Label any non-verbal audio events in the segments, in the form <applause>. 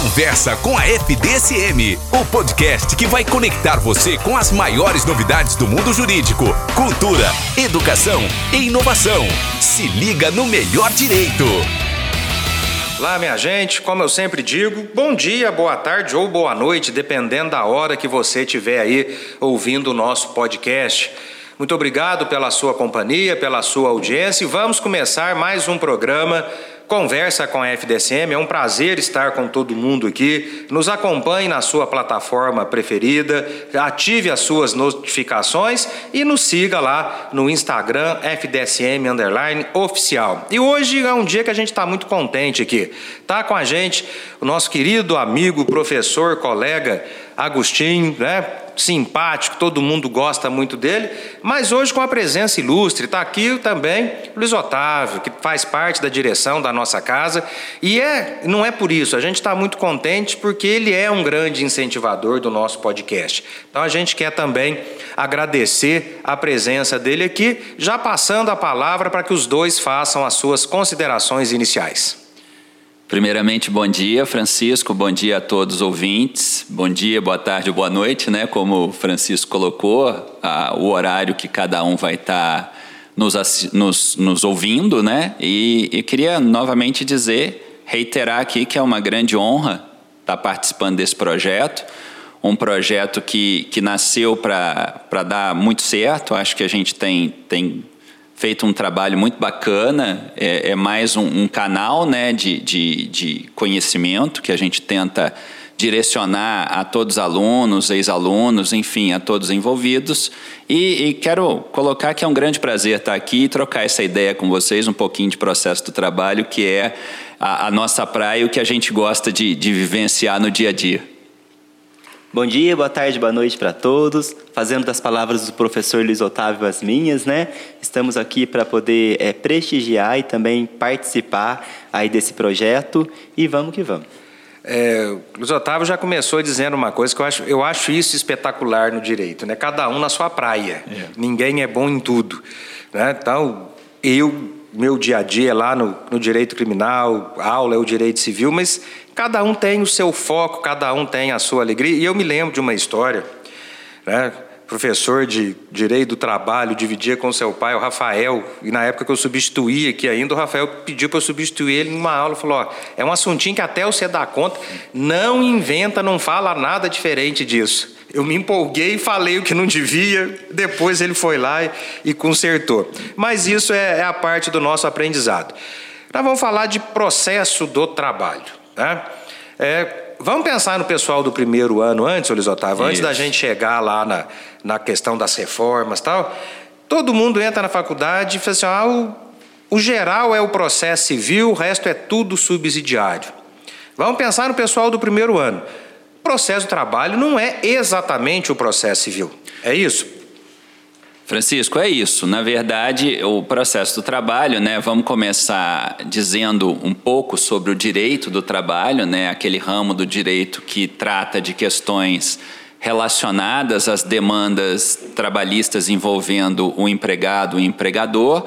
Conversa com a FDSM, o podcast que vai conectar você com as maiores novidades do mundo jurídico, cultura, educação e inovação. Se liga no melhor direito. Olá, minha gente, como eu sempre digo, bom dia, boa tarde ou boa noite, dependendo da hora que você estiver aí ouvindo o nosso podcast. Muito obrigado pela sua companhia, pela sua audiência e vamos começar mais um programa Conversa com a FDSM. É um prazer estar com todo mundo aqui. Nos acompanhe na sua plataforma preferida, ative as suas notificações e nos siga lá no Instagram FDSM underline oficial. E hoje é um dia que a gente está muito contente aqui. Tá com a gente o nosso querido amigo, professor, colega Agostinho, né? simpático, todo mundo gosta muito dele, mas hoje com a presença ilustre. Está aqui também Luiz Otávio, que faz parte da direção da nossa casa. E é, não é por isso, a gente está muito contente porque ele é um grande incentivador do nosso podcast. Então a gente quer também agradecer a presença dele aqui, já passando a palavra para que os dois façam as suas considerações iniciais. Primeiramente, bom dia, Francisco. Bom dia a todos os ouvintes. Bom dia, boa tarde, boa noite, né? Como o Francisco colocou, a, o horário que cada um vai estar tá nos, nos, nos, ouvindo, né? E, e, queria novamente dizer, reiterar aqui que é uma grande honra estar tá participando desse projeto. Um projeto que, que nasceu para dar muito certo. Acho que a gente tem, tem feito um trabalho muito bacana, é, é mais um, um, canal né, de, de, de, conhecimento que a gente tenta direcionar a todos os alunos, ex-alunos, enfim, a todos envolvidos. E, e, quero colocar que é um grande prazer estar aqui e trocar essa ideia com vocês, um pouquinho de processo do trabalho, que é a, a nossa praia e o que a gente gosta de, de vivenciar no dia a dia. Bom dia, boa tarde, boa noite para todos. Fazendo das palavras do professor Luiz Otávio as minhas, né? Estamos aqui para poder é, prestigiar e também participar aí desse projeto e vamos que vamos. É, Luiz Otávio já começou dizendo uma coisa que eu acho, eu acho isso espetacular no direito, né? Cada um na sua praia. É. Ninguém é bom em tudo, né? Então, eu meu dia a dia lá no, no direito criminal, aula é o direito civil, mas Cada um tem o seu foco, cada um tem a sua alegria. E eu me lembro de uma história, né? professor de Direito do Trabalho, dividia com seu pai, o Rafael, e na época que eu substituí aqui ainda, o Rafael pediu para eu substituir ele numa aula, falou, ó, é um assuntinho que até você dá conta, não inventa, não fala nada diferente disso. Eu me empolguei e falei o que não devia, depois ele foi lá e, e consertou. Mas isso é, é a parte do nosso aprendizado. Nós vamos falar de processo do trabalho. Né? É, vamos pensar no pessoal do primeiro ano antes, Luiz Otávio, antes da gente chegar lá na, na questão das reformas tal. Todo mundo entra na faculdade e fala assim: ah, o, o geral é o processo civil, o resto é tudo subsidiário. Vamos pensar no pessoal do primeiro ano. Processo do trabalho não é exatamente o processo civil. É isso? Francisco, é isso. Na verdade, o processo do trabalho, né? Vamos começar dizendo um pouco sobre o direito do trabalho, né? Aquele ramo do direito que trata de questões relacionadas às demandas trabalhistas envolvendo o empregado e o empregador.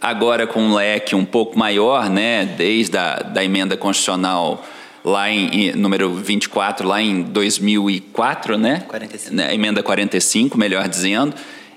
Agora com um leque um pouco maior, né? Desde a da emenda constitucional lá em, em, número 24, lá em 2004, né? 45. Né? Emenda 45, melhor dizendo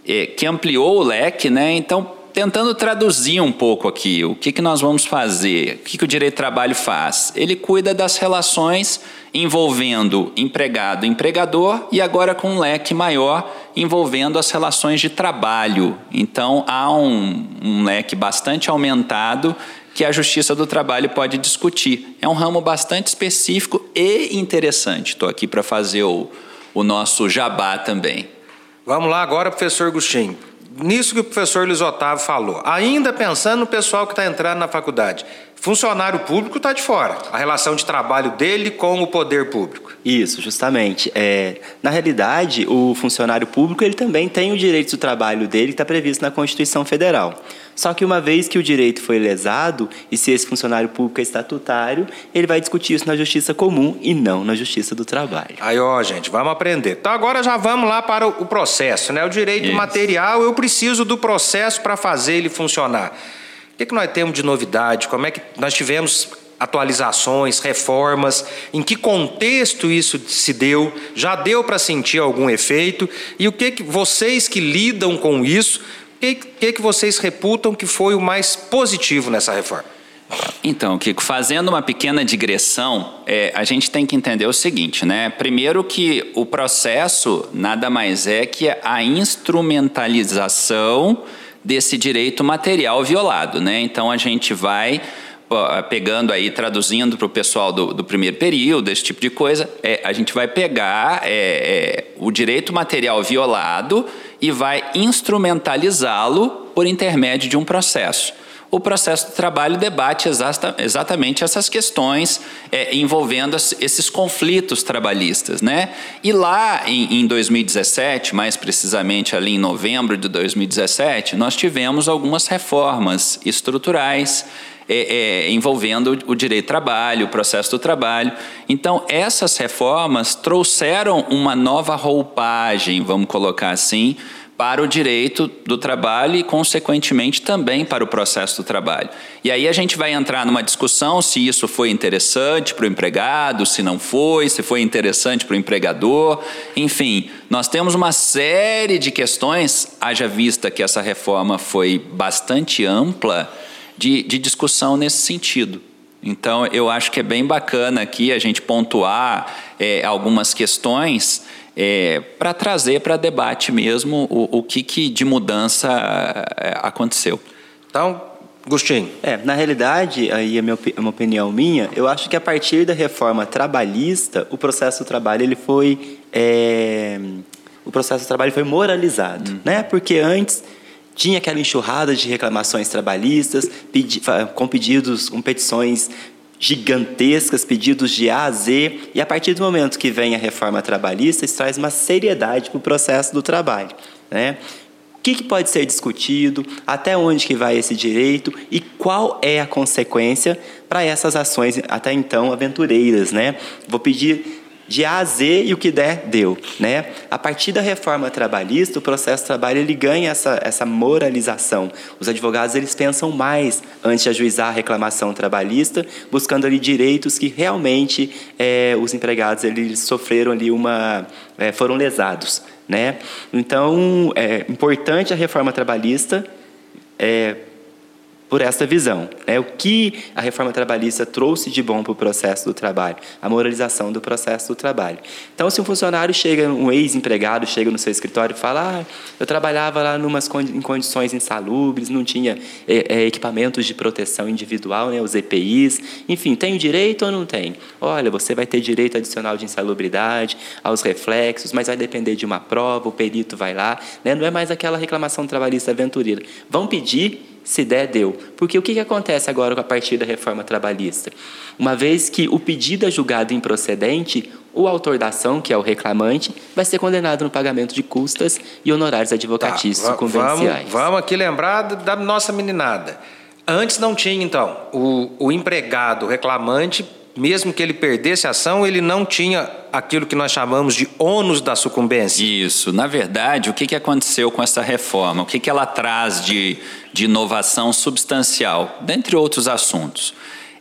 é, que ampliou o leque, né? Então, tentando traduzir um pouco aqui, o que, que nós vamos fazer, o que, que o direito do trabalho faz? Ele cuida das relações envolvendo empregado e empregador e agora com um leque maior envolvendo as relações de trabalho. Então, há um, um leque bastante aumentado que a Justiça do Trabalho pode discutir. É um ramo bastante específico e interessante. Estou aqui para fazer o, o nosso jabá também. Vamos lá agora, professor Agostinho. Nisso que o professor Luiz Otávio falou, ainda pensando no pessoal que está entrando na faculdade, funcionário público está de fora, a relação de trabalho dele com o poder público. Isso, justamente. É, na realidade, o funcionário público ele também tem o direito do trabalho dele que está previsto na Constituição Federal. Só que uma vez que o direito foi lesado, e se esse funcionário público é estatutário, ele vai discutir isso na justiça comum e não na justiça do trabalho. Aí, ó, gente, vamos aprender. Então agora já vamos lá para o processo, né? O direito isso. material, eu preciso do processo para fazer ele funcionar. O que, que nós temos de novidade? Como é que nós tivemos atualizações, reformas, em que contexto isso se deu, já deu para sentir algum efeito e o que, que vocês que lidam com isso, que, que, que vocês reputam que foi o mais positivo nessa reforma? Então, Kiko, fazendo uma pequena digressão, é, a gente tem que entender o seguinte, né? Primeiro que o processo nada mais é que a instrumentalização desse direito material violado, né? Então a gente vai pegando aí, traduzindo para o pessoal do, do, primeiro período, esse tipo de coisa, é, a gente vai pegar é, é, o direito material violado e vai instrumentalizá-lo por intermédio de um processo o processo do trabalho debate exata, exatamente essas questões é, envolvendo esses conflitos trabalhistas. Né? E lá em, em 2017, mais precisamente ali em novembro de 2017, nós tivemos algumas reformas estruturais. É, é, envolvendo o direito do trabalho, o processo do trabalho. Então, essas reformas trouxeram uma nova roupagem, vamos colocar assim, para o direito do trabalho e, consequentemente, também para o processo do trabalho. E aí a gente vai entrar numa discussão se isso foi interessante para o empregado, se não foi, se foi interessante para o empregador. Enfim, nós temos uma série de questões, haja vista que essa reforma foi bastante ampla, de, de discussão nesse sentido. Então, eu acho que é bem bacana aqui a gente pontuar é, algumas questões é, para trazer para debate mesmo o, o que, que de mudança é, aconteceu. Então, Agostinho. É, na realidade, aí é uma opinião minha, eu acho que a partir da reforma trabalhista, o processo do trabalho ele foi é, o processo do trabalho foi moralizado, hum. né? Porque antes tinha aquela enxurrada de reclamações trabalhistas, pedi, com pedidos, com petições gigantescas, pedidos de A a Z, e a partir do momento que vem a reforma trabalhista, isso traz uma seriedade para o processo do trabalho. Né? O que, que pode ser discutido, até onde que vai esse direito e qual é a consequência para essas ações até então aventureiras. Né? Vou pedir de A a Z e o que der, deu. Né? A partir da reforma trabalhista, o processo de trabalho ele ganha essa, essa moralização. Os advogados eles pensam mais antes de ajuizar a reclamação trabalhista, buscando ali direitos que realmente é, os empregados eles sofreram ali uma... É, foram lesados. Né? Então, é importante a reforma trabalhista é, por essa visão. Né? O que a reforma trabalhista trouxe de bom para o processo do trabalho? A moralização do processo do trabalho. Então, se um funcionário chega, um ex-empregado chega no seu escritório e fala: ah, eu trabalhava lá numas, em condições insalubres, não tinha é, é, equipamentos de proteção individual, né, os EPIs, enfim, tem direito ou não tem? Olha, você vai ter direito adicional de insalubridade, aos reflexos, mas vai depender de uma prova, o perito vai lá, né? não é mais aquela reclamação trabalhista aventureira. Vão pedir se der, deu. Porque o que, que acontece agora com a partir da reforma trabalhista? Uma vez que o pedido é julgado improcedente, o autor da ação, que é o reclamante, vai ser condenado no pagamento de custas e honorários advocatícios tá, convenciais. Vamos, vamos aqui lembrar da nossa meninada. Antes não tinha, então. O, o empregado, reclamante, mesmo que ele perdesse a ação, ele não tinha aquilo que nós chamamos de ônus da sucumbência. Isso. Na verdade, o que, aconteceu com essa reforma? O que, ela traz de, de inovação substancial, dentre outros assuntos?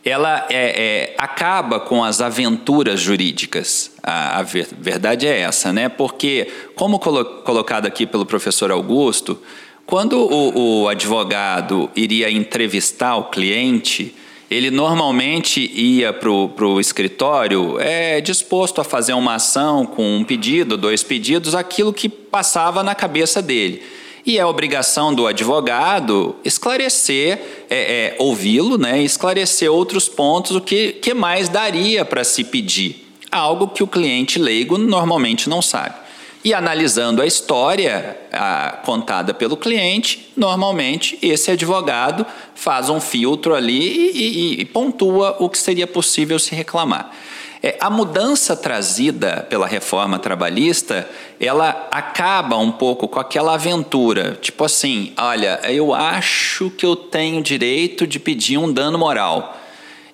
Ela é, é, acaba com as aventuras jurídicas. A, a, verdade é essa, né? Porque, como colo, colocado aqui pelo professor Augusto, quando o, o advogado iria entrevistar o cliente, ele normalmente ia para o escritório é, disposto a fazer uma ação com um pedido, dois pedidos, aquilo que passava na cabeça dele. E é obrigação do advogado esclarecer, é, é, ouvi-lo, né, esclarecer outros pontos, o que, que mais daria para se pedir. Algo que o cliente leigo normalmente não sabe. E analisando a história a, contada pelo cliente, normalmente esse advogado faz um filtro ali e, e, e pontua o que seria possível se reclamar. É, a mudança trazida pela reforma trabalhista, ela acaba um pouco com aquela aventura, tipo assim, olha, eu acho que eu tenho direito de pedir um dano moral.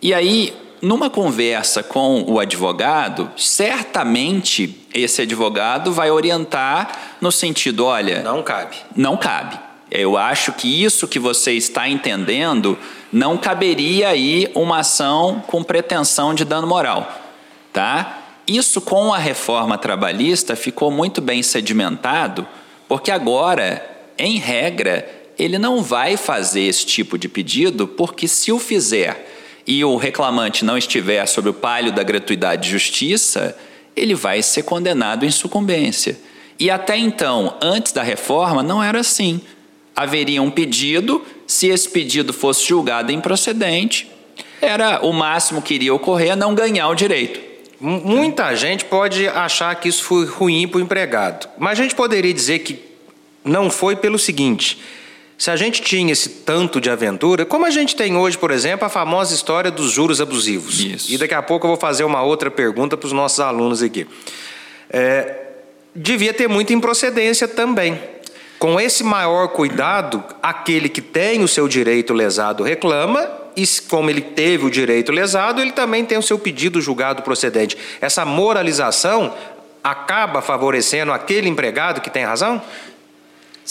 E aí numa conversa com o advogado, certamente esse advogado vai orientar no sentido: olha. Não cabe. Não cabe. Eu acho que isso que você está entendendo não caberia aí uma ação com pretensão de dano moral, tá? Isso com a reforma trabalhista ficou muito bem sedimentado, porque agora, em regra, ele não vai fazer esse tipo de pedido, porque se o fizer e o reclamante não estiver sob o palio da gratuidade de justiça, ele vai ser condenado em sucumbência. E até então, antes da reforma, não era assim. Haveria um pedido, se esse pedido fosse julgado improcedente, era o máximo que iria ocorrer não ganhar o direito. Muita gente pode achar que isso foi ruim para o empregado, mas a gente poderia dizer que não foi pelo seguinte: se a gente tinha esse tanto de aventura, como a gente tem hoje, por exemplo, a famosa história dos juros abusivos. Isso. E daqui a pouco eu vou fazer uma outra pergunta para os nossos alunos aqui. É, devia ter muita improcedência também. Com esse maior cuidado, aquele que tem o seu direito lesado reclama, e como ele teve o direito lesado, ele também tem o seu pedido julgado procedente. Essa moralização acaba favorecendo aquele empregado que tem razão?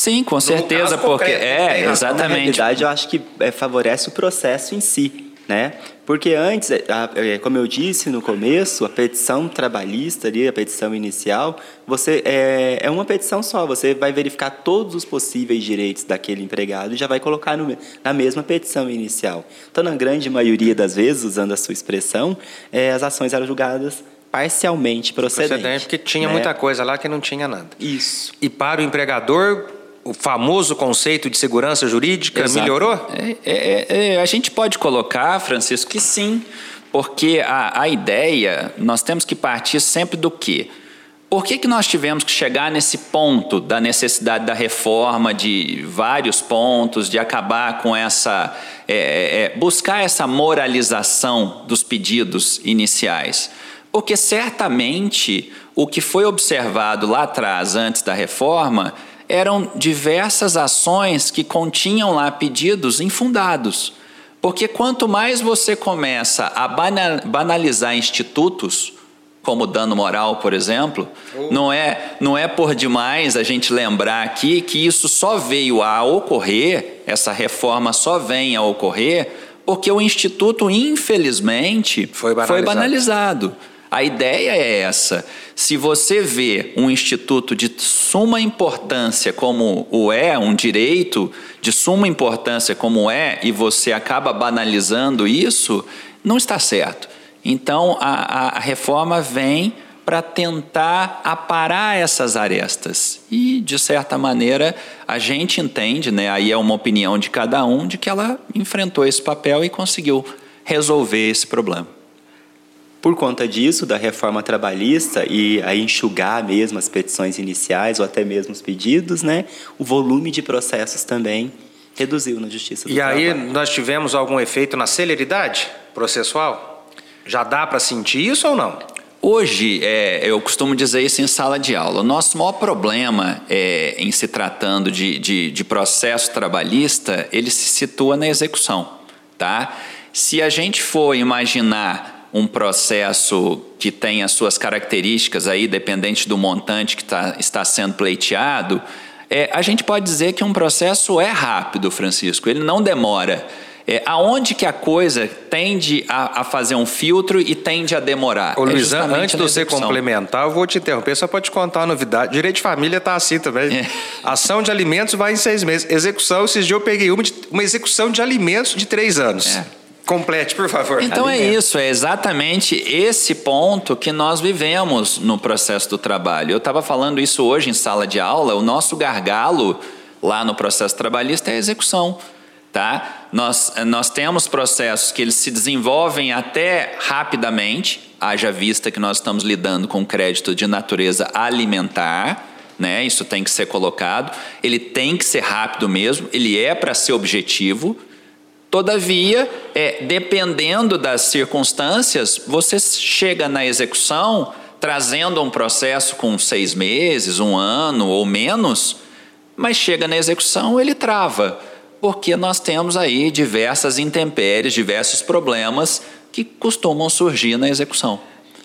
Sim, com certeza, porque concreto, é, exatamente. Na realidade, eu acho que é, favorece o processo em si, né? Porque antes, é, é, como eu disse no começo, a petição trabalhista ali, a petição inicial, você é, é uma petição só. Você vai verificar todos os possíveis direitos daquele empregado e já vai colocar no, na mesma petição inicial. Então, na grande maioria das vezes, usando a sua expressão, é, as ações eram julgadas parcialmente procedentes. Procedente, porque tinha né? muita coisa lá que não tinha nada. Isso. E para o empregador, o famoso conceito de segurança jurídica Exato. melhorou? É, é, é, a gente pode colocar, Francisco, que sim, porque a, a ideia, nós temos que partir sempre do quê? Por que, que nós tivemos que chegar nesse ponto da necessidade da reforma de vários pontos, de acabar com essa. É, é, é buscar essa moralização dos pedidos iniciais? Porque certamente o que foi observado lá atrás, antes da reforma, eram diversas ações que continham lá pedidos infundados. Porque quanto mais você começa a banalizar institutos, como dano moral, por exemplo, não é não é por demais a gente lembrar aqui que isso só veio a ocorrer, essa reforma só vem a ocorrer porque o instituto infelizmente foi banalizado. Foi banalizado. A ideia é essa. Se você vê um instituto de suma importância como o é, um direito de suma importância como é, e você acaba banalizando isso, não está certo. Então a, a reforma vem para tentar aparar essas arestas. E, de certa maneira, a gente entende, né, aí é uma opinião de cada um, de que ela enfrentou esse papel e conseguiu resolver esse problema. Por conta disso, da reforma trabalhista e a enxugar mesmo as petições iniciais ou até mesmo os pedidos, né, o volume de processos também reduziu na Justiça do e Trabalho. E aí nós tivemos algum efeito na celeridade processual? Já dá para sentir isso ou não? Hoje, é, eu costumo dizer isso em sala de aula. O nosso maior problema é, em se tratando de, de, de processo trabalhista, ele se situa na execução. Tá? Se a gente for imaginar um processo que tem as suas características aí, dependente do montante que tá, está sendo pleiteado, é, a gente pode dizer que um processo é rápido, Francisco, ele não demora. É, aonde que a coisa tende a, a, fazer um filtro e tende a demorar? Ô, é Luiz, antes de você complementar, eu vou te interromper, só para te contar uma novidade. Direito de família está assim também. É. Ação de alimentos vai em seis meses. Execução, esses dias eu peguei uma, de, uma execução de alimentos de três anos. É. Complete, por favor. Então é isso, é exatamente esse ponto que nós vivemos no processo do trabalho. Eu estava falando isso hoje em sala de aula, o nosso gargalo lá no processo trabalhista é a execução. Tá? Nós, nós temos processos que eles se desenvolvem até rapidamente, haja vista que nós estamos lidando com crédito de natureza alimentar, né? Isso tem que ser colocado. Ele tem que ser rápido mesmo, ele é para ser objetivo, Todavia, é, dependendo das circunstâncias, você chega na execução trazendo um processo com seis meses, um ano ou menos, mas chega na execução ele trava, porque nós temos aí diversas intempéries, diversos problemas que costumam surgir na execução.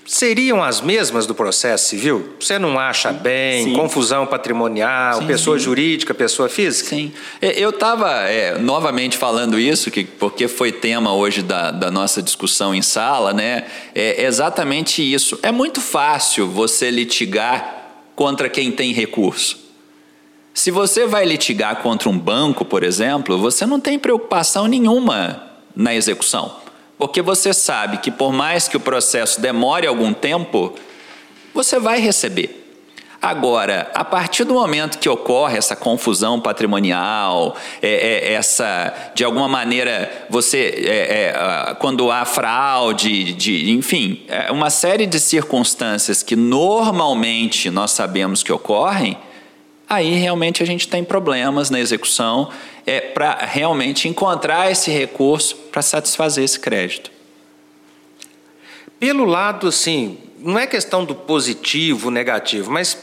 Seriam as mesmas do processo civil? Você não acha bem? Sim. Confusão patrimonial, Sim, pessoa sim. jurídica, pessoa física? Sim. É, Eu estava novamente falando isso, que, porque foi tema hoje da, da nossa discussão em sala, né? É exatamente isso. É muito fácil você litigar contra quem tem recurso. Se você vai litigar contra um banco, por exemplo, você não tem preocupação nenhuma na execução. Porque você sabe que, por mais que o processo demore algum tempo, você vai receber. Agora, a partir do momento que ocorre essa confusão patrimonial, é, é, essa, de alguma maneira, você, é, é, quando há fraude, de, enfim, é uma série de circunstâncias que normalmente nós sabemos que ocorrem, aí realmente a gente tem problemas na execução é, para realmente encontrar esse recurso para satisfazer esse crédito. Pelo lado, assim, não é questão do positivo, negativo, mas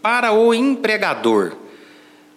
para o empregador,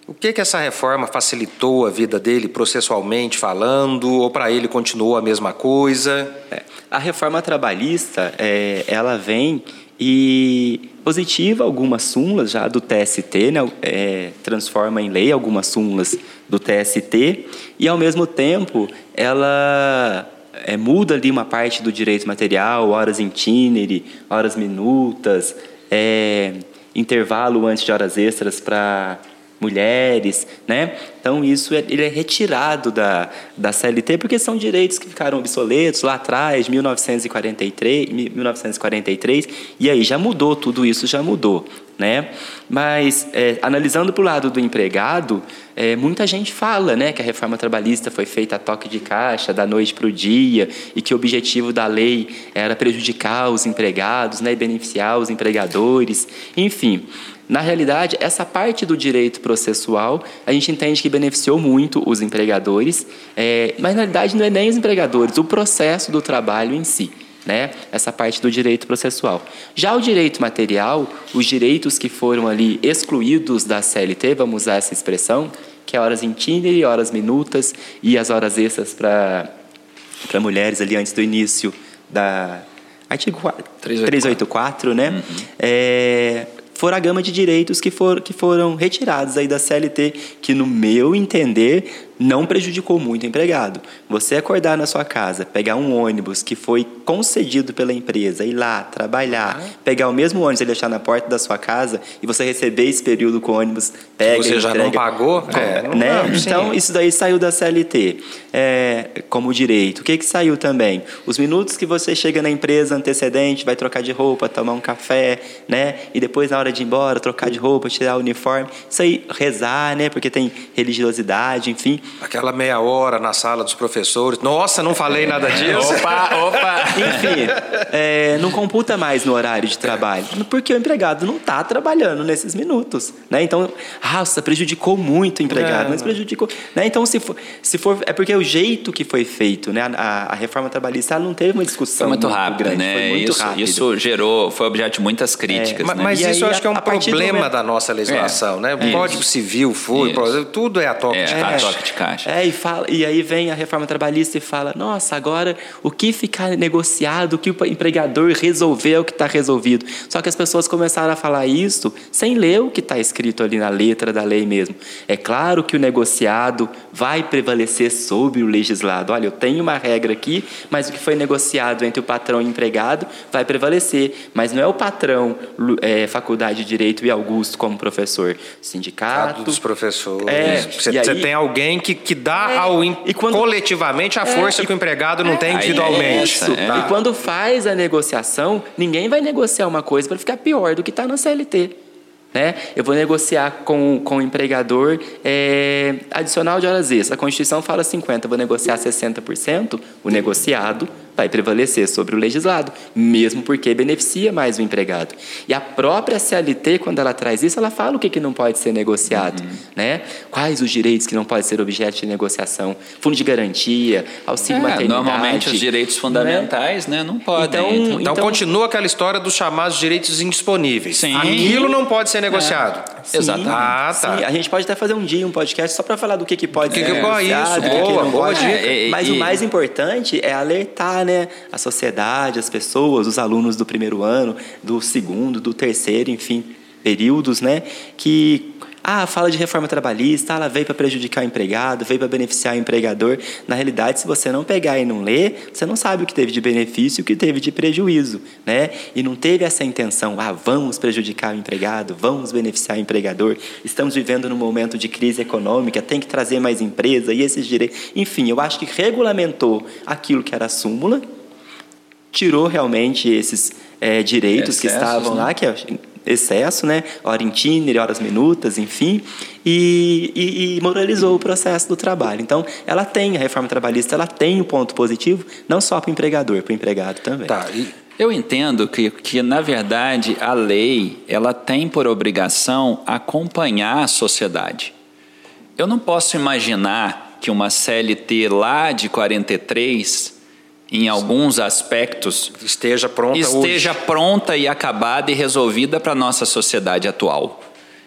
o que que essa reforma facilitou a vida dele processualmente falando, ou para ele continuou a mesma coisa? É, a reforma trabalhista, é, ela vem e positiva algumas súmulas já do TST, né, é, transforma em lei algumas súmulas do TST e, ao mesmo tempo, ela é, muda ali uma parte do direito material, horas itinere, horas minutas, é, intervalo antes de horas extras para mulheres, né? Então isso é, ele é retirado da, da CLT porque são direitos que ficaram obsoletos lá atrás, 1943, 1943, e aí já mudou tudo isso já mudou, né? Mas é, analisando para o lado do empregado, é, muita gente fala, né, que a reforma trabalhista foi feita a toque de caixa da noite para o dia e que o objetivo da lei era prejudicar os empregados, né, e beneficiar os empregadores, enfim. Na realidade, essa parte do direito processual, a gente entende que beneficiou muito os empregadores, é, mas na realidade não é nem os empregadores, o processo do trabalho em si. Né? Essa parte do direito processual. Já o direito material, os direitos que foram ali excluídos da CLT, vamos usar essa expressão, que é horas em itinerary, horas minutas e as horas extras para mulheres ali antes do início da artigo 384, 384 né? Uhum. É, foram a gama de direitos que, for, que foram retirados aí da CLT, que no meu entender não prejudicou muito o empregado. Você acordar na sua casa, pegar um ônibus que foi concedido pela empresa, ir lá, trabalhar, uhum. pegar o mesmo ônibus e deixar na porta da sua casa e você receber esse período com o ônibus, pega Você já entrega, não pagou? Com, é, não, né? Não, então, isso daí saiu da CLT é, como direito. O que, que saiu também? Os minutos que você chega na empresa antecedente, vai trocar de roupa, tomar um café, né? E depois, na hora de ir embora, trocar de roupa, tirar o uniforme. Isso aí, rezar, né? Porque tem religiosidade, enfim. Aquela meia hora na sala dos professores. Nossa, não falei nada disso. <laughs> opa, opa. Enfim, é, não computa mais no horário de trabalho. Porque o empregado não está trabalhando nesses minutos. Né? Então, nossa, prejudicou muito o empregado. É, mas prejudicou. Né? Então, se for, se for. É porque o jeito que foi feito, né? A, a reforma trabalhista não teve uma discussão. Foi muito, muito rápido, grande, né? Foi muito isso, rápido. isso gerou, foi objeto de muitas críticas. É, né? Mas E isso aí, eu acho que é um problema momento- da nossa legislação, né? O Isso. Código Civil foi, Isso. tudo é a toque É, de a caixa. É, e, fala, e aí vem a reforma trabalhista e fala: nossa, agora o que ficar negociado, o que o empregador resolver é o que está resolvido. Só que as pessoas começaram a falar isso sem ler o que está escrito ali na letra da lei mesmo. É claro que o negociado vai prevalecer sobre o legislado. Olha, eu tenho uma regra aqui, mas o que foi negociado entre o patrão e o empregado vai prevalecer. Mas não é o patrão, é, Faculdade de Direito e Augusto como professor. Sindicato. dos professores. É, você, e aí- você tem alguém que, que dá É, ao e quando- coletivamente a É, força que o empregado não tem aí é individualmente. é. Tá? E quando faz a negociação, ninguém vai negociar uma coisa para ficar pior do que está na CLT. Né? Eu vou negociar com, com o empregador é, adicional de horas extras. A Constituição fala 50%, eu vou negociar 60%, o negociado vai prevalecer sobre o legislado, mesmo porque beneficia mais o empregado. E a própria CLT, quando ela traz isso, ela fala o que, que não pode ser negociado. Né? Quais os direitos que não podem ser objeto de negociação. Fundo de garantia, auxílio É, maternidade. normalmente os direitos né? fundamentais né, não podem. Então, Então, Então- continua aquela história dos chamados direitos indisponíveis. Sim. Aquilo não pode ser negociado. Sim, Exatamente. Ah, tá. sim. A gente pode até fazer um dia um podcast só para falar do que, que pode Que ser que- boa, negociado, isso, o que que boa, não boa dica. É, Mas e- o mais importante é alertar, né, a sociedade, as pessoas, os alunos do primeiro ano, do segundo, do terceiro, enfim, períodos, né, que ah, fala de reforma trabalhista, ela veio para prejudicar o empregado, veio para beneficiar o empregador. Na realidade, se você não pegar e não ler, você não sabe o que teve de benefício e o que teve de prejuízo, né? E não teve essa intenção, ah, vamos prejudicar o empregado, vamos beneficiar o empregador. Estamos vivendo num momento de crise econômica, tem que trazer mais empresa e esses direitos. Enfim, eu acho que regulamentou aquilo que era a súmula, tirou realmente esses é, direitos Excessos, que estavam né? lá, que é excesso, né? hora itinerary, horas minutas, enfim, e, e, e, moralizou o processo do trabalho. Então, ela tem, a reforma trabalhista, ela tem o um ponto positivo, não só para o empregador, para o empregado também. Tá, e... Eu entendo que, que, na verdade, a lei ela tem por obrigação acompanhar a sociedade. Eu não posso imaginar que uma CLT lá de 43 em alguns aspectos esteja pronta esteja hoje. pronta e acabada e resolvida para a nossa sociedade atual.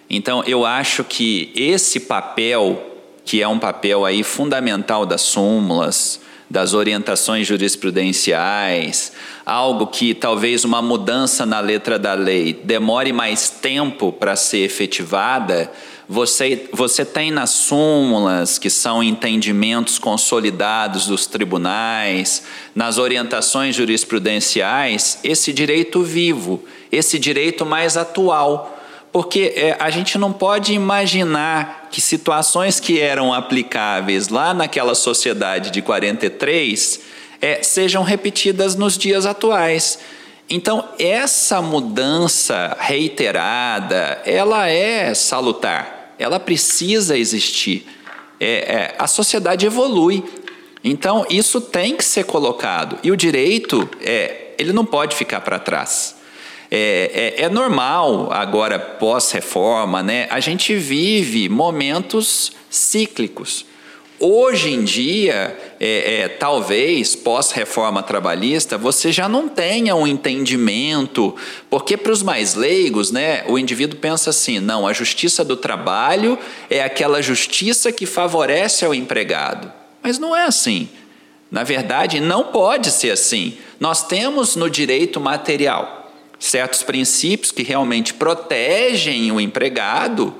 Então eu acho que esse papel, que é um papel aí fundamental das súmulas, das orientações jurisprudenciais, algo que talvez uma mudança na letra da lei demore mais tempo para ser efetivada, você, você tem nas súmulas, que são entendimentos consolidados dos tribunais, nas orientações jurisprudenciais, esse direito vivo, esse direito mais atual. Porque é, a gente não pode imaginar que situações que eram aplicáveis lá naquela sociedade de 43 é, sejam repetidas nos dias atuais. Então, essa mudança reiterada, ela é salutar ela precisa existir. É, é, a sociedade evolui. Então, isso tem que ser colocado. E o direito, é, ele não pode ficar para trás. É, é, é, normal, agora, pós-reforma, né, a gente vive momentos cíclicos. Hoje em dia, é, é, talvez pós-reforma trabalhista, você já não tenha um entendimento, porque para os mais leigos, né, o indivíduo pensa assim: não, a justiça do trabalho é aquela justiça que favorece ao empregado. Mas não é assim. Na verdade, não pode ser assim. Nós temos no direito material certos princípios que realmente protegem o empregado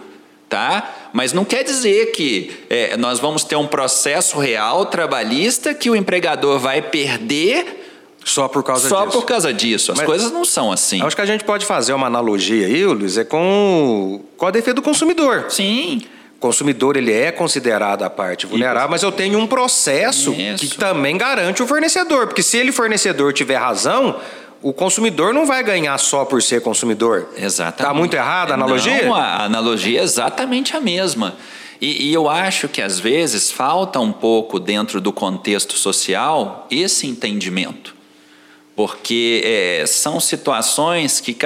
tá? Mas não quer dizer que é, nós vamos ter um processo real trabalhista que o empregador vai perder só por causa Só disso. por causa disso. As Mas, coisas não são assim. Acho que a gente pode fazer uma analogia aí, Luiz, é com, com a defesa do consumidor. Sim. O consumidor ele é considerado a parte vulnerável, mas eu tenho um processo Isso. que também garante o fornecedor, porque se ele fornecedor tiver razão, o consumidor não vai ganhar só por ser consumidor. Exatamente. Está muito errada a analogia? Não, a analogia é exatamente a mesma. E, e, eu acho que às vezes falta um pouco dentro do contexto social esse entendimento. Porque é, são situações que.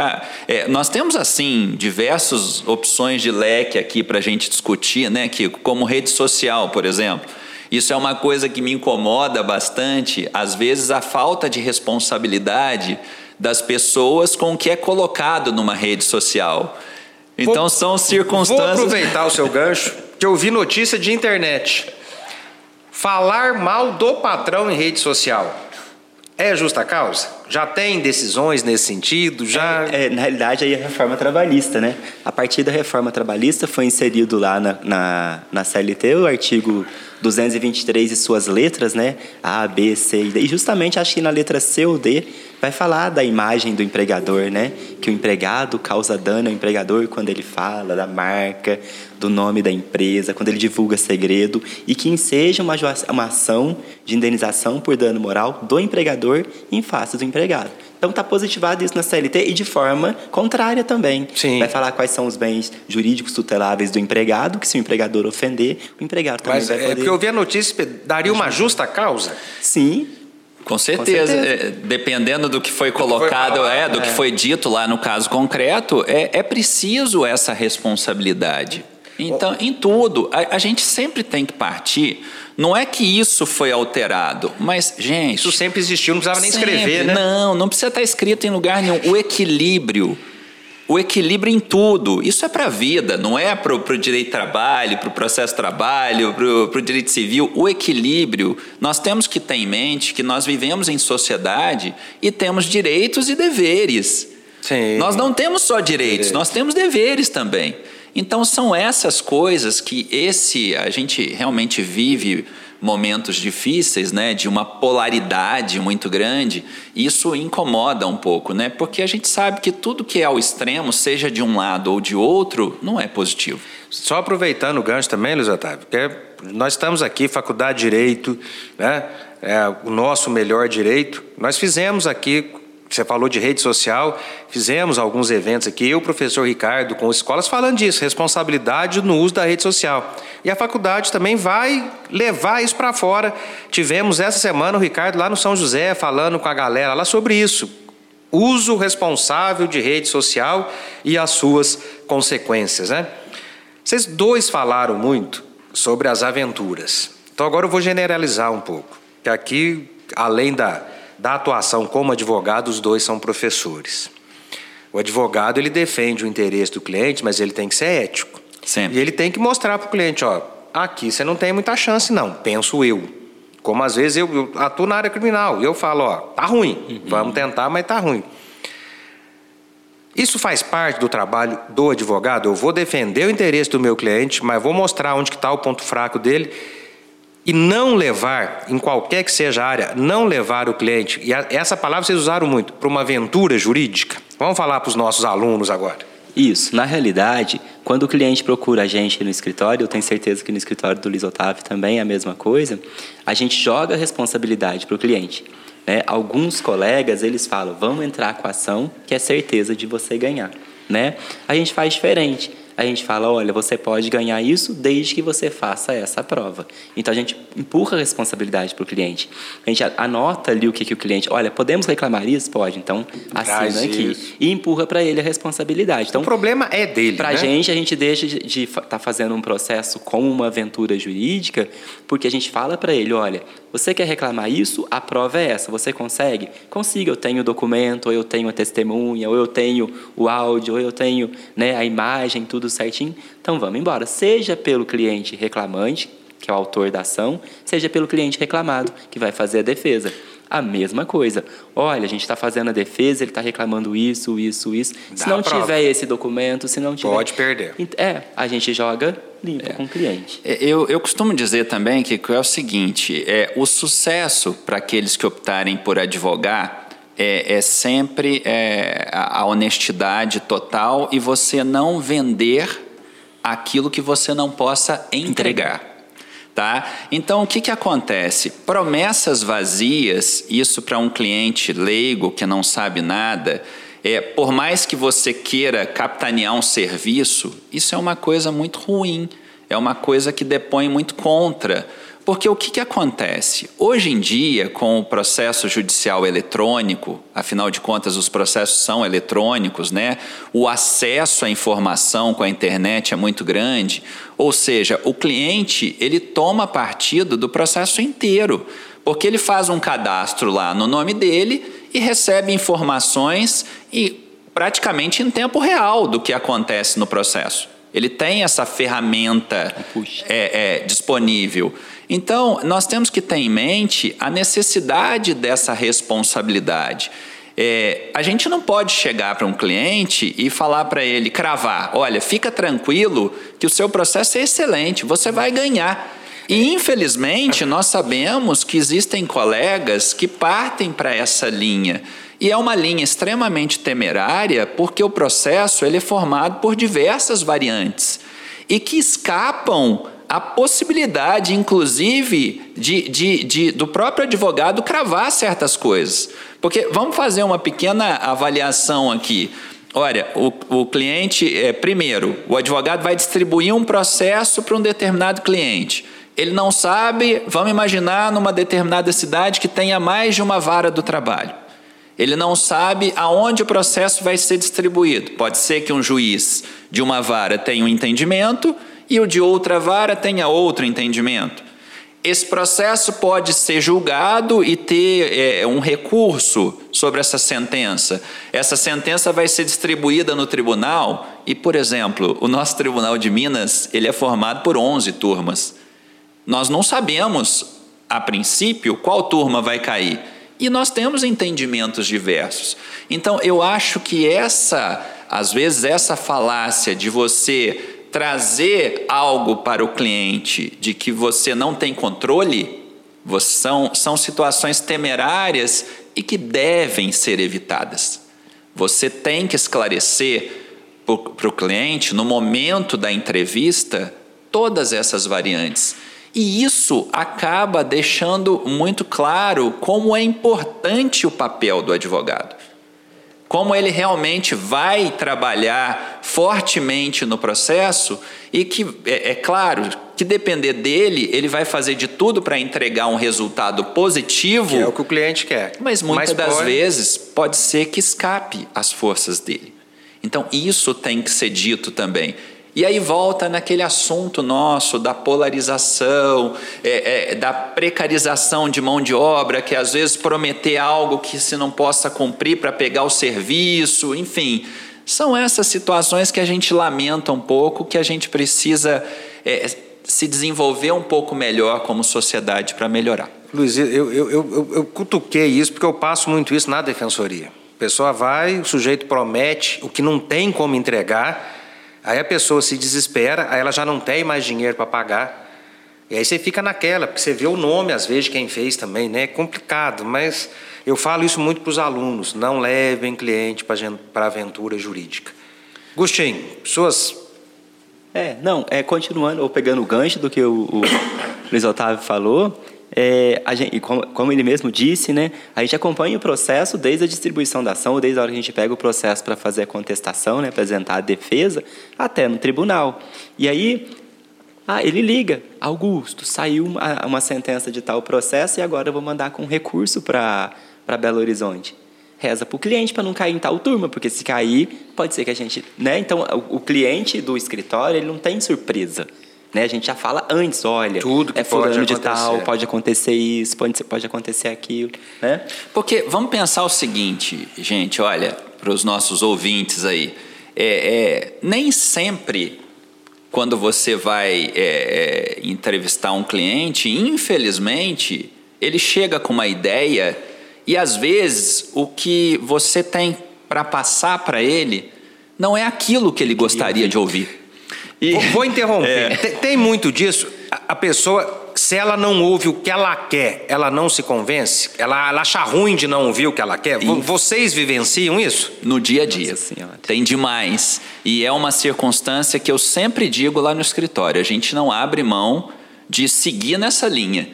É, nós temos, assim, diversas opções de leque aqui para a gente discutir, né, que Como rede social, por exemplo. Isso é uma coisa que me incomoda bastante, às vezes a falta de responsabilidade das pessoas com o que é colocado numa rede social. Então vou, são circunstâncias. Vou aproveitar o seu gancho, que eu vi notícia de internet. Falar mal do patrão em rede social. É justa causa? Já tem decisões nesse sentido? Já... É, é, na realidade, aí é a reforma trabalhista, né? A partir da reforma trabalhista foi inserido lá na, na, na CLT o artigo 223 e suas letras, né? A, B, C e D. E justamente acho que na letra C ou D vai falar da imagem do empregador, né? Que o empregado causa dano ao empregador quando ele fala da marca, do nome da empresa, quando ele divulga segredo e que seja uma, uma ação de indenização por dano moral do empregador em face do empregado. Então está positivado isso na CLT e de forma contrária também. Sim. Vai falar quais são os bens jurídicos tuteláveis do empregado, que se o empregador ofender, o empregado também Mas vai é poder... É porque eu vi a notícia, daria uma justa causa? Sim. Com certeza. Com certeza. É, dependendo do que foi colocado, foi é, do é. que foi dito lá no caso concreto, é, é preciso essa responsabilidade. Então, em tudo, a, a, gente sempre tem que partir. Não é que isso foi alterado, mas, gente. Isso sempre existiu, não precisava nem sempre, escrever, né? Não, não precisa estar escrito em lugar nenhum. O equilíbrio o equilíbrio em tudo. Isso é para a vida, não é para o direito de trabalho, para o processo de trabalho, para o direito civil. O equilíbrio, nós temos que ter em mente que nós vivemos em sociedade e temos direitos e deveres. Sim. Nós não temos só direitos, nós temos deveres também. Então são essas coisas que esse a gente realmente vive momentos difíceis, né, de uma polaridade muito grande, isso incomoda um pouco, né? Porque a gente sabe que tudo que é ao extremo, seja de um lado ou de outro, não é positivo. Só aproveitando o gancho também, Luiz Otávio, porque nós estamos aqui, Faculdade de Direito, né? É o nosso melhor direito. Nós fizemos aqui você falou de rede social, fizemos alguns eventos aqui, eu, o professor Ricardo, com escolas, falando disso, responsabilidade no uso da rede social. E a faculdade também vai levar isso para fora. Tivemos essa semana o Ricardo lá no São José falando com a galera lá sobre isso. Uso responsável de rede social e as suas consequências, né? Vocês dois falaram muito sobre as aventuras. Então agora eu vou generalizar um pouco. Que aqui, além da da atuação como advogado, os dois são professores. O advogado ele defende o interesse do cliente, mas ele tem que ser ético. Sempre. E ele tem que mostrar para o cliente, ó, aqui você não tem muita chance não, penso eu. Como às vezes eu, eu atuo na área criminal e eu falo, ó, tá ruim, uhum. vamos tentar, mas tá ruim. Isso faz parte do trabalho do advogado. Eu vou defender o interesse do meu cliente, mas vou mostrar onde está o ponto fraco dele e não levar, em qualquer que seja a área, não levar o cliente, e essa palavra vocês usaram muito, para uma aventura jurídica. Vamos falar para os nossos alunos agora. Isso. Na realidade, quando o cliente procura a gente no escritório, eu tenho certeza que no escritório do Luiz Otávio também é a mesma coisa, a gente joga a responsabilidade para o cliente. Né? Alguns colegas, eles falam, vamos entrar com a ação que é certeza de você ganhar. Né? A gente faz diferente a gente fala, olha, você pode ganhar isso desde que você faça essa prova. Então a gente empurra a responsabilidade para o cliente. A gente anota ali o que, que o cliente, olha, podemos reclamar isso? Pode, então assina aqui. Isso. E empurra para ele a responsabilidade. Então, o problema é dele. Para a né? gente, a gente deixa de estar tá fazendo um processo como uma aventura jurídica, porque a gente fala para ele, olha, você quer reclamar isso? A prova é essa. Você consegue? Consiga. Eu tenho o documento, ou eu tenho a testemunha, ou eu tenho o áudio, ou eu tenho né, a imagem, tudo certinho. Então vamos embora. Seja pelo cliente reclamante, que é o autor da ação, seja pelo cliente reclamado, que vai fazer a defesa. A mesma coisa. Olha, a gente está fazendo a defesa, ele está reclamando isso, isso, isso. Dá se não tiver esse documento, se não tiver. Pode perder. É, a gente joga limpo é. com o cliente. É, eu, eu costumo dizer também que é o seguinte: é, o sucesso para aqueles que optarem por advogar é, é sempre é, a, honestidade total e você não vender aquilo que você não possa entregar. Tá? Então, o que, que acontece? Promessas vazias, isso para um cliente leigo que não sabe nada, é, por mais que você queira capitanear um serviço, isso é uma coisa muito ruim, é uma coisa que depõe muito contra. Porque o que, que acontece? Hoje em dia, com o processo judicial eletrônico, afinal de contas, os processos são eletrônicos, né? o acesso à informação com a internet é muito grande, ou seja, o cliente ele toma partido do processo inteiro, porque ele faz um cadastro lá no nome dele e recebe informações e praticamente em tempo real do que acontece no processo. Ele tem essa ferramenta é, é, disponível. Então, nós temos que ter em mente a necessidade dessa responsabilidade. É, a gente não pode chegar para um cliente e falar para ele, cravar: olha, fica tranquilo que o seu processo é excelente, você vai ganhar. E infelizmente nós sabemos que existem colegas que partem para essa linha. E é uma linha extremamente temerária porque o processo ele é formado por diversas variantes e que escapam a possibilidade, inclusive, de, de, de, do próprio advogado cravar certas coisas. Porque vamos fazer uma pequena avaliação aqui. Olha, o, o cliente, é, primeiro, o advogado vai distribuir um processo para um determinado cliente. Ele não sabe, vamos imaginar numa determinada cidade que tenha mais de uma vara do trabalho. Ele não sabe aonde o processo vai ser distribuído. Pode ser que um juiz de uma vara tenha um entendimento e o de outra vara tenha outro entendimento. Esse processo pode ser julgado e ter é, um recurso sobre essa sentença. Essa sentença vai ser distribuída no tribunal e, por exemplo, o nosso Tribunal de Minas ele é formado por 11 turmas. Nós não sabemos, a princípio, qual turma vai cair. E nós temos entendimentos diversos. Então, eu acho que essa, às vezes, essa falácia de você trazer algo para o cliente de que você não tem controle, são, são situações temerárias e que devem ser evitadas. Você tem que esclarecer para o cliente, no momento da entrevista, todas essas variantes. E isso acaba deixando muito claro como é importante o papel do advogado como ele realmente vai trabalhar fortemente no processo e que, é, é claro, que depender dele, ele vai fazer de tudo para entregar um resultado positivo. Que é o que o cliente quer. Mas muitas mas das pode... vezes pode ser que escape as forças dele. Então, isso tem que ser dito também. E aí volta naquele assunto nosso da polarização, é, é, da precarização de mão de obra, que às vezes prometer algo que se não possa cumprir para pegar o serviço, enfim. São essas situações que a gente lamenta um pouco, que a gente precisa é, se desenvolver um pouco melhor como sociedade para melhorar. Luiz, eu, eu, eu, eu cutuquei isso porque eu passo muito isso na defensoria. A pessoa vai, o sujeito promete o que não tem como entregar Aí a pessoa se desespera, aí ela já não tem mais dinheiro para pagar. E aí você fica naquela, porque você vê o nome, às vezes, de quem fez também, né? É complicado, mas eu falo isso muito para os alunos: não levem cliente para a aventura jurídica. Agostinho, suas. É, não, é, continuando, ou pegando o gancho do que o, o Luiz Otávio falou, é, gente, como, como, ele mesmo disse, né, a gente acompanha o processo desde a distribuição da ação, desde a hora que a gente pega o processo para fazer a contestação, né, apresentar a defesa, até no tribunal. E aí, ah, ele liga, Augusto, saiu uma, uma sentença de tal processo e agora eu vou mandar com recurso para Belo Horizonte. Reza para o cliente para não cair em tal turma, porque se cair, pode ser que a gente. Né? Então, o, o cliente do escritório ele não tem surpresa. Né? A gente já fala antes, olha, Tudo que é fulano de tal, pode acontecer isso, pode, pode acontecer aquilo. Né? Porque vamos pensar o seguinte, gente, olha, para os nossos ouvintes aí, é, é, nem sempre quando você vai é, é, entrevistar um cliente, infelizmente, ele chega com uma ideia e às vezes o que você tem para passar para ele não é aquilo que ele gostaria de ouvir. E, vou, interromper. É. Tem, tem, muito disso. A, a, pessoa, se ela não ouve o que ela quer, ela não se convence? Ela, ela acha ruim de não ouvir o que ela quer? E... Vocês vivenciam isso? No dia a dia. Tem demais. E é uma circunstância que eu sempre digo lá no escritório: a gente não abre mão de seguir nessa linha.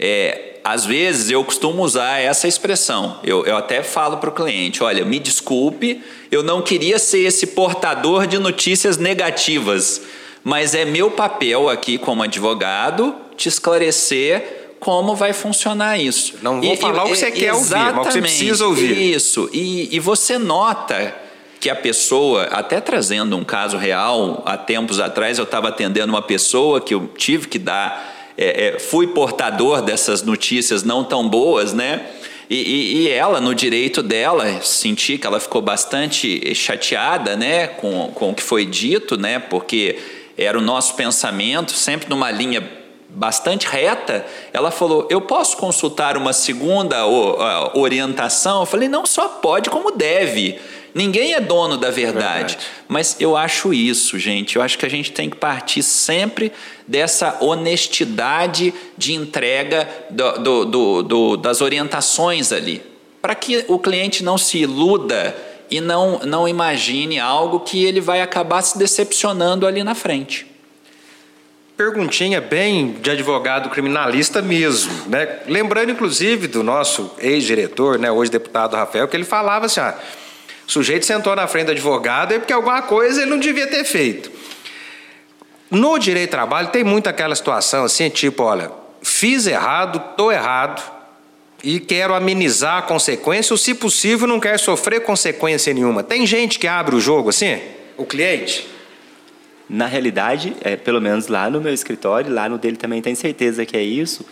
É, às vezes eu costumo usar essa expressão. Eu, eu até falo para o cliente: olha, me desculpe, eu não queria ser esse portador de notícias negativas, mas é meu papel aqui como advogado te esclarecer como vai funcionar isso. Não vou e, falar e, o que você quer ouvir, mas o que você precisa ouvir. Isso, e, e você nota que a pessoa, até trazendo um caso real, há tempos atrás eu estava atendendo uma pessoa que eu tive que dar é, é, fui portador dessas notícias não tão boas, né? E, e, e, ela, no direito dela, senti que ela ficou bastante chateada né, com, com o que foi dito, né, porque era o nosso pensamento, sempre numa linha bastante reta. Ela falou: Eu posso consultar uma segunda orientação? Eu falei: Não só pode, como deve. Ninguém é dono da verdade. verdade. Mas eu acho isso, gente. Eu acho que a gente tem que partir sempre dessa honestidade de entrega do, do, do, das orientações ali. Para que o cliente não se iluda e não, não imagine algo que ele vai acabar se decepcionando ali na frente. Perguntinha bem de advogado criminalista mesmo, né? Lembrando inclusive do nosso ex-diretor, né, hoje deputado Rafael, que ele falava assim: ah, o sujeito sentou na frente do advogado é porque alguma coisa ele não devia ter feito. No direito do trabalho tem muito aquela situação assim, tipo, olha, fiz errado, tô errado e quero amenizar a consequência, ou se possível não quer sofrer consequência nenhuma. Tem gente que abre o jogo assim, o cliente. Na realidade, é, pelo menos lá no meu escritório, lá no dele também tem certeza que é isso.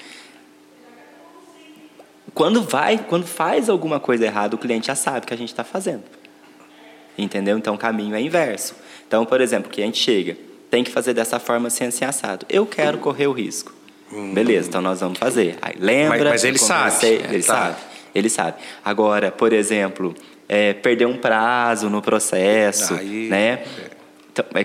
Quando vai, quando faz alguma coisa errada, o cliente já sabe que a gente está fazendo. Entendeu? Então o caminho é inverso. Então, por exemplo, o cliente chega, tem que fazer dessa forma sem assim, assado. Eu quero correr o risco. Hum. Beleza, então nós vamos fazer. Aí lembra. Mas, mas ele sabe. Ele tá. sabe. Ele sabe. Agora, por exemplo, é, perder um prazo no processo, Aí, né? Então, é,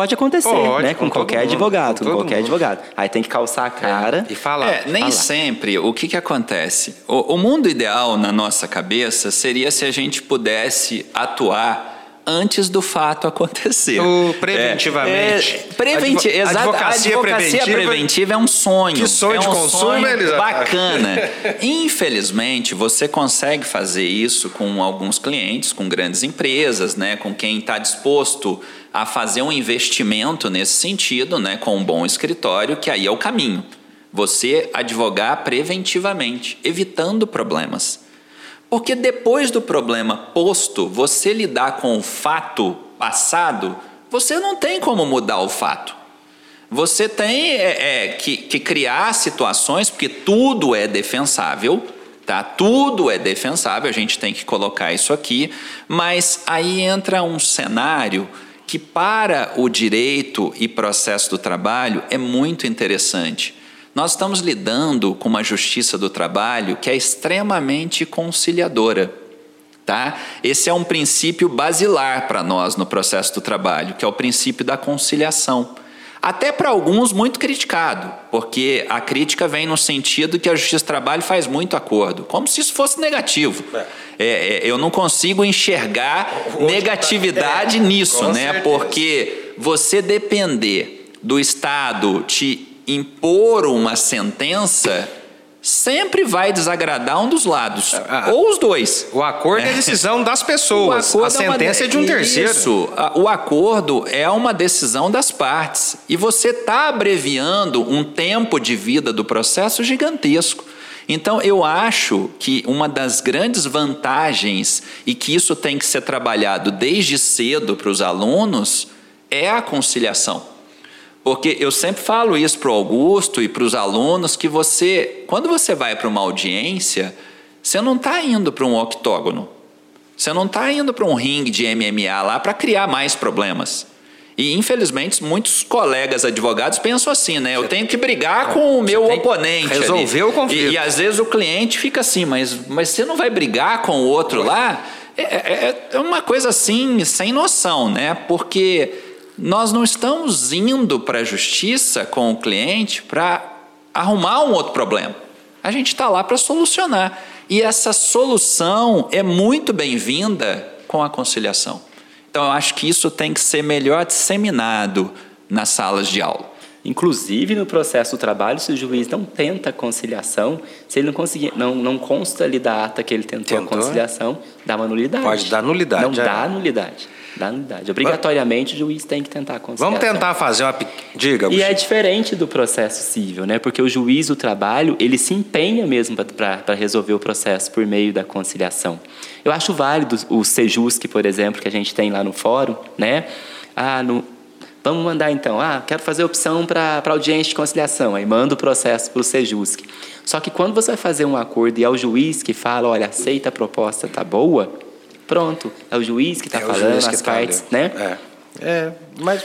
pode acontecer, pode, né? Com, com qualquer mundo, advogado, com, com qualquer mundo. advogado. Aí tem que calçar a cara é, e falar. É, nem falar. sempre. O que que acontece? O, o mundo ideal na nossa cabeça seria se a gente pudesse atuar antes do fato acontecer. O preventivamente. É, é, preventi Advo advocacia, advocacia preventiva, preventiva, é um sonho. Que sonho é de um consumo, sonho eles... bacana. <laughs> Infelizmente, você consegue fazer isso com alguns clientes, com grandes empresas, né, com quem está disposto a fazer um investimento nesse sentido, né, com um bom escritório, que aí é o caminho. Você advogar preventivamente, evitando problemas. Porque depois do problema posto, você lidar com o fato passado, você não tem como mudar o fato. Você tem é, é, que, que criar situações, porque tudo é defensável, tá? Tudo é defensável, a gente tem que colocar isso aqui, mas aí entra um cenário que para o direito e processo do trabalho é muito interessante. Nós estamos lidando com uma justiça do trabalho que é extremamente conciliadora. Tá? Esse é um princípio basilar para nós no processo do trabalho, que é o princípio da conciliação. Até para alguns muito criticado, porque a crítica vem no sentido que a Justiça do Trabalho faz muito acordo, como se isso fosse negativo. É. É, é, eu não consigo enxergar negatividade é, nisso, né? Porque você depender do Estado te impor uma sentença sempre vai desagradar um dos lados, ah, ah. ou os dois. O acordo é, a decisão das pessoas, a sentença é, uma, é, de um terceiro. Isso, o acordo é uma decisão das partes e você está abreviando um tempo de vida do processo gigantesco. Então, eu acho que uma das grandes vantagens e que isso tem que ser trabalhado desde cedo para os alunos é a conciliação. Porque eu sempre falo isso para o Augusto e para os alunos que você, quando você vai para uma audiência, você não está indo para um octógono. Você não está indo para um ringue de MMA lá para criar mais problemas. E infelizmente muitos colegas advogados pensam assim, né? Eu tenho que brigar com o meu oponente. Resolver o conflito. E, e, às vezes o cliente fica assim, mas, mas você não vai brigar com o outro lá? É, é, é uma coisa assim, sem noção, né? Porque nós não estamos indo para a justiça com o cliente para arrumar um outro problema. A gente está lá para solucionar. E essa solução é muito bem-vinda com a conciliação. Então, eu acho que isso tem que ser melhor disseminado nas salas de aula. Inclusive, no processo do trabalho, se o juiz não tenta a conciliação, se ele não conseguir, não, não consta ali da ata que ele tentou, tentou? a conciliação, dá uma nulidade. Pode dar nulidade. Não é. dá nulidade. Dá nulidade. Obrigatoriamente, o juiz tem que tentar a conciliação. Vamos tentar fazer uma... Diga, E é diferente do processo civil, né? Porque o juiz do trabalho, ele se empenha mesmo para resolver o processo por meio da conciliação. Eu acho válido o Sejusc, por exemplo, que a gente tem lá no fórum, né? Ah, no, Vamos mandar então, ah, quero fazer opção para audiência de conciliação, aí manda o processo para o Sejusc. Só que quando você vai fazer um acordo e é o juiz que fala, olha, aceita a proposta, tá boa, Pronto, é o juiz que está é falando, as tá partes, né? É. É, mas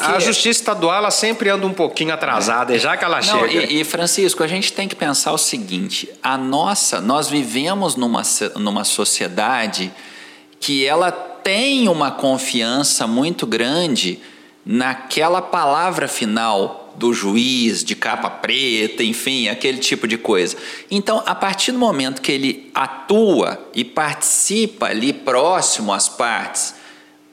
a justiça estadual ela sempre anda um pouquinho atrasada, é. já que ela Não, chega. E, e, Francisco, a gente tem que pensar o seguinte: a nossa, nós vivemos numa, numa sociedade que ela tem uma confiança muito grande naquela palavra final do juiz de capa preta, enfim, aquele tipo de coisa. Então, a partir do momento que ele atua e participa ali próximo às partes,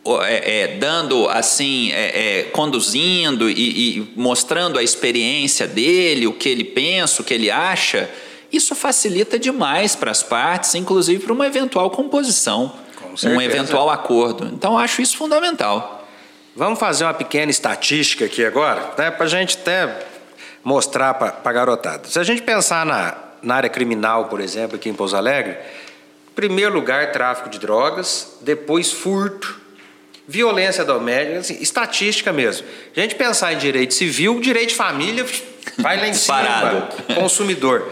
é, é, dando assim, é, é, conduzindo e, e, mostrando a experiência dele, o que ele pensa, o que ele acha, isso facilita demais para as partes, inclusive para uma eventual composição, um eventual acordo. Então, acho isso fundamental. Vamos fazer uma pequena estatística aqui agora, né, para a gente até mostrar para a garotada. Se a gente pensar na, na área criminal, por exemplo, aqui em Pouso Alegre, em primeiro lugar, tráfico de drogas, depois furto, Violência doméstica, assim, estatística mesmo. A gente pensar em direito civil, direito de família vai lá em cima, consumidor.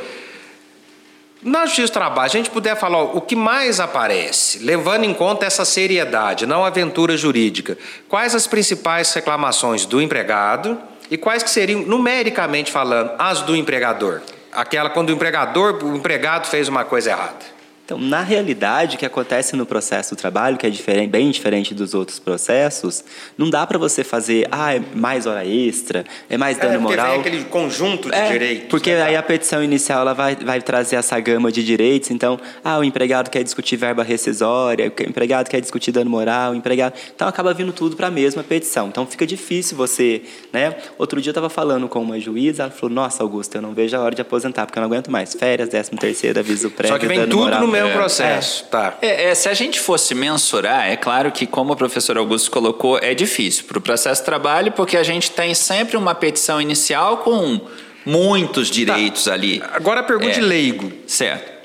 Na Justiça do Trabalho, a gente puder falar ó, o que mais aparece, levando em conta essa seriedade, não aventura jurídica, quais as principais reclamações do empregado e quais que seriam, numericamente falando, as do empregador? Aquela quando o empregador, o empregado fez uma coisa errada. Então, na realidade, o que acontece no processo do trabalho, que é diferente, bem diferente dos outros processos, não dá para você fazer, ah, é mais hora extra, é mais dano é, moral. Vem aquele conjunto de é, direitos. Porque né? aí a petição inicial ela vai, vai trazer essa gama de direitos. Então, ah, o empregado quer discutir verba rescisória, o empregado quer discutir dano moral, o empregado. Então, acaba vindo tudo para a mesma petição. Então, fica difícil você. Né? Outro dia eu estava falando com uma juíza, ela falou: Nossa, Augusto, eu não vejo a hora de aposentar, porque eu não aguento mais. Férias, 13 terceiro, aviso prévio. Só que vem tudo moral. no mesmo é. processo. É. Tá. É, é, se a gente fosse mensurar, é claro que, como o professor Augusto colocou, é difícil para o processo de trabalho, porque a gente tem sempre uma petição inicial com muitos direitos tá. ali. Agora a pergunta é. de leigo. Certo.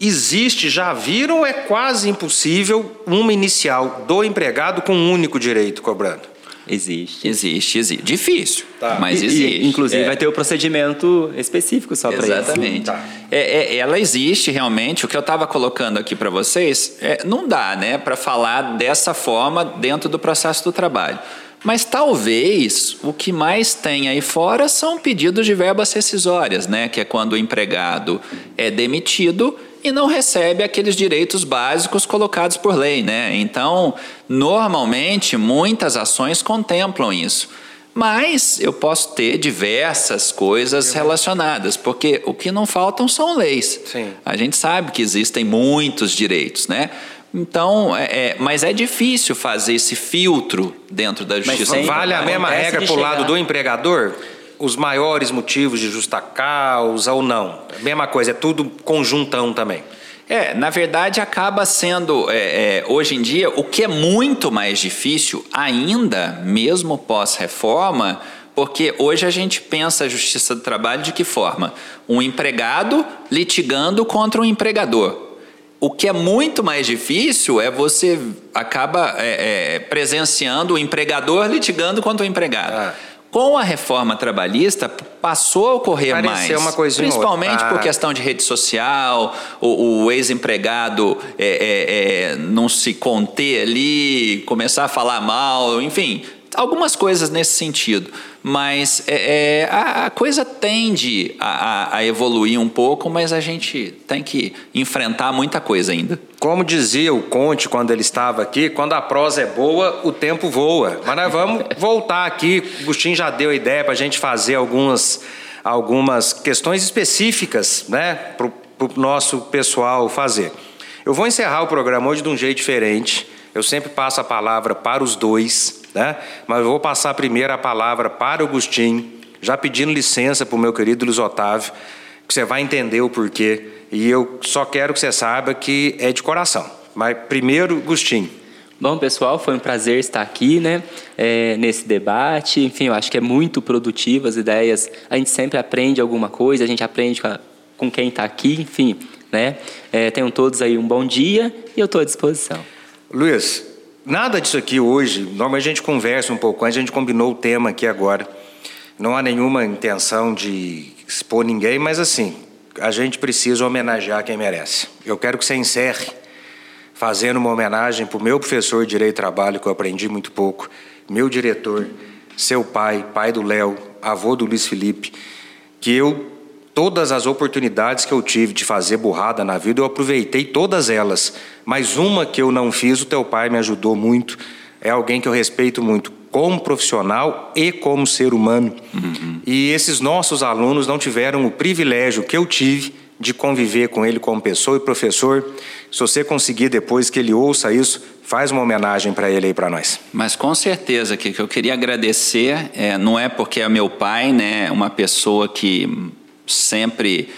Existe, já viram, é quase impossível uma inicial do empregado com um único direito cobrando? Existe. Existe, existe. Difícil, tá. mas e, existe. E, inclusive é. vai ter o um procedimento específico só para isso. Exatamente. Tá. É, é, ela existe realmente. O que eu estava colocando aqui para vocês, é, não dá né, para falar dessa forma dentro do processo do trabalho. Mas talvez o que mais tem aí fora são pedidos de verbas rescisórias, né? Que é quando o empregado é demitido e não recebe aqueles direitos básicos colocados por lei, né? Então, normalmente, muitas ações contemplam isso. Mas eu posso ter diversas coisas relacionadas, porque o que não faltam são leis. Sim. A gente sabe que existem muitos direitos, né? Então, é, é, mas é difícil fazer esse filtro dentro da justiça. Mas vale a mesma regra para o lado do empregador? Os maiores motivos de justa causa ou não? Mesma coisa, é tudo conjuntão também. É, na verdade acaba sendo, é, é, hoje em dia, o que é muito mais difícil ainda, mesmo pós-reforma, porque hoje a gente pensa a justiça do trabalho de que forma? Um empregado litigando contra um empregador. O que é muito mais difícil é você acaba é, é presenciando o empregador litigando contra o empregado. Ah. Com a reforma trabalhista, passou a ocorrer Pareceu mais. Uma coisa principalmente ah. por questão de rede social, o, o ex-empregado é, é, é, não se conter ali, começar a falar mal, enfim, algumas coisas nesse sentido. Mas é, é, a, a, coisa tende a, a, evoluir um pouco, mas a gente tem que enfrentar muita coisa ainda. Como dizia o Conte quando ele estava aqui, quando a prosa é boa, o tempo voa. Mas nós vamos <laughs> voltar aqui. O Agostinho já deu a ideia para a gente fazer algumas, algumas questões específicas né, para o nosso pessoal fazer. Eu vou encerrar o programa hoje de um jeito diferente. Eu sempre passo a palavra para os dois né? Mas eu vou passar primeiro a palavra para o Agostinho, já pedindo licença para o meu querido Luiz Otávio, que você vai entender o porquê. E eu só quero que você saiba que é de coração. Mas primeiro, Agostinho. Bom, pessoal, foi um prazer estar aqui, né, é, nesse debate. Enfim, eu acho que é muito produtivo as ideias. A gente sempre aprende alguma coisa, a gente aprende com, a, com quem está aqui, enfim, né. É, tenham todos aí um bom dia e eu estou à disposição. Luiz, Nada disso aqui hoje, normalmente a gente conversa um pouco antes, a gente combinou o tema aqui agora. Não há nenhuma intenção de expor ninguém, mas assim, a gente precisa homenagear quem merece. Eu quero que você encerre fazendo uma homenagem para o meu professor de Direito e Trabalho, que eu aprendi muito pouco, meu diretor, seu pai, pai do Léo, avô do Luiz Felipe, que eu Todas as oportunidades que eu tive de fazer burrada na vida, eu aproveitei todas elas. Mas uma que eu não fiz, o teu pai me ajudou muito. É alguém que eu respeito muito como profissional e como ser humano. Uhum. E esses nossos alunos não tiveram o privilégio que eu tive de conviver com ele como pessoa e professor. Se você conseguir depois que ele ouça isso, faz uma homenagem para ele aí para nós. Mas com certeza que, eu queria agradecer, é, não é porque é meu pai, né, uma pessoa que sempre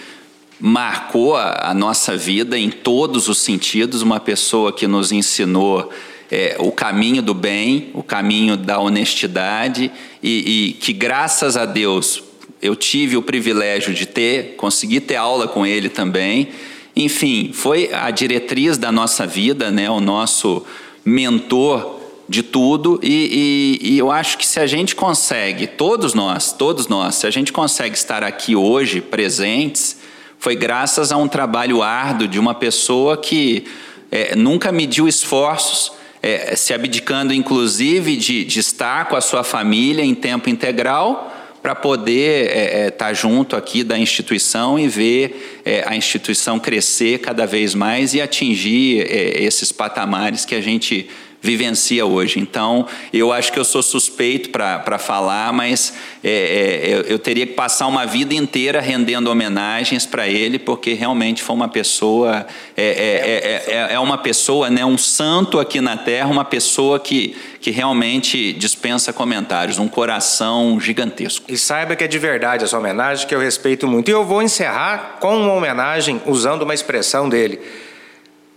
marcou a, a, nossa vida em todos os sentidos, uma pessoa que nos ensinou é, o caminho do bem, o caminho da honestidade e, e, que graças a Deus eu tive o privilégio de ter, conseguir ter aula com ele também. Enfim, foi a diretriz da nossa vida, né, o nosso mentor de tudo e, e, e, eu acho que se a gente consegue, todos nós, todos nós, se a gente consegue estar aqui hoje presentes, foi graças a um trabalho árduo de uma pessoa que é, nunca mediu esforços, é, se abdicando inclusive de, de estar com a sua família em tempo integral para poder estar é, é, tá junto aqui da instituição e ver é, a instituição crescer cada vez mais e atingir é, esses patamares que a gente vivencia hoje. Então, eu acho que eu sou suspeito para falar, mas é, é, eu, teria que passar uma vida inteira rendendo homenagens para ele, porque realmente foi uma pessoa, é, é, é, é, é uma pessoa, né, um santo aqui na Terra, uma pessoa que, que realmente dispensa comentários, um coração gigantesco. E saiba que é de verdade essa homenagem, que eu respeito muito. E eu vou encerrar com uma homenagem usando uma expressão dele.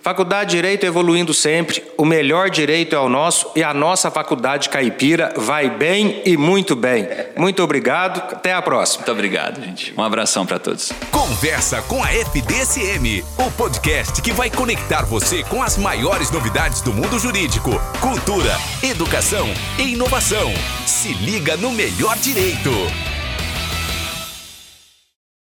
Faculdade de Direito evoluindo sempre, o melhor direito é o nosso e a nossa faculdade caipira vai bem e muito bem. Muito obrigado, até a próxima. Muito obrigado, gente. Um abração para todos. Conversa com a FDSM, o podcast que vai conectar você com as maiores novidades do mundo jurídico, cultura, educação e inovação. Se liga no melhor direito.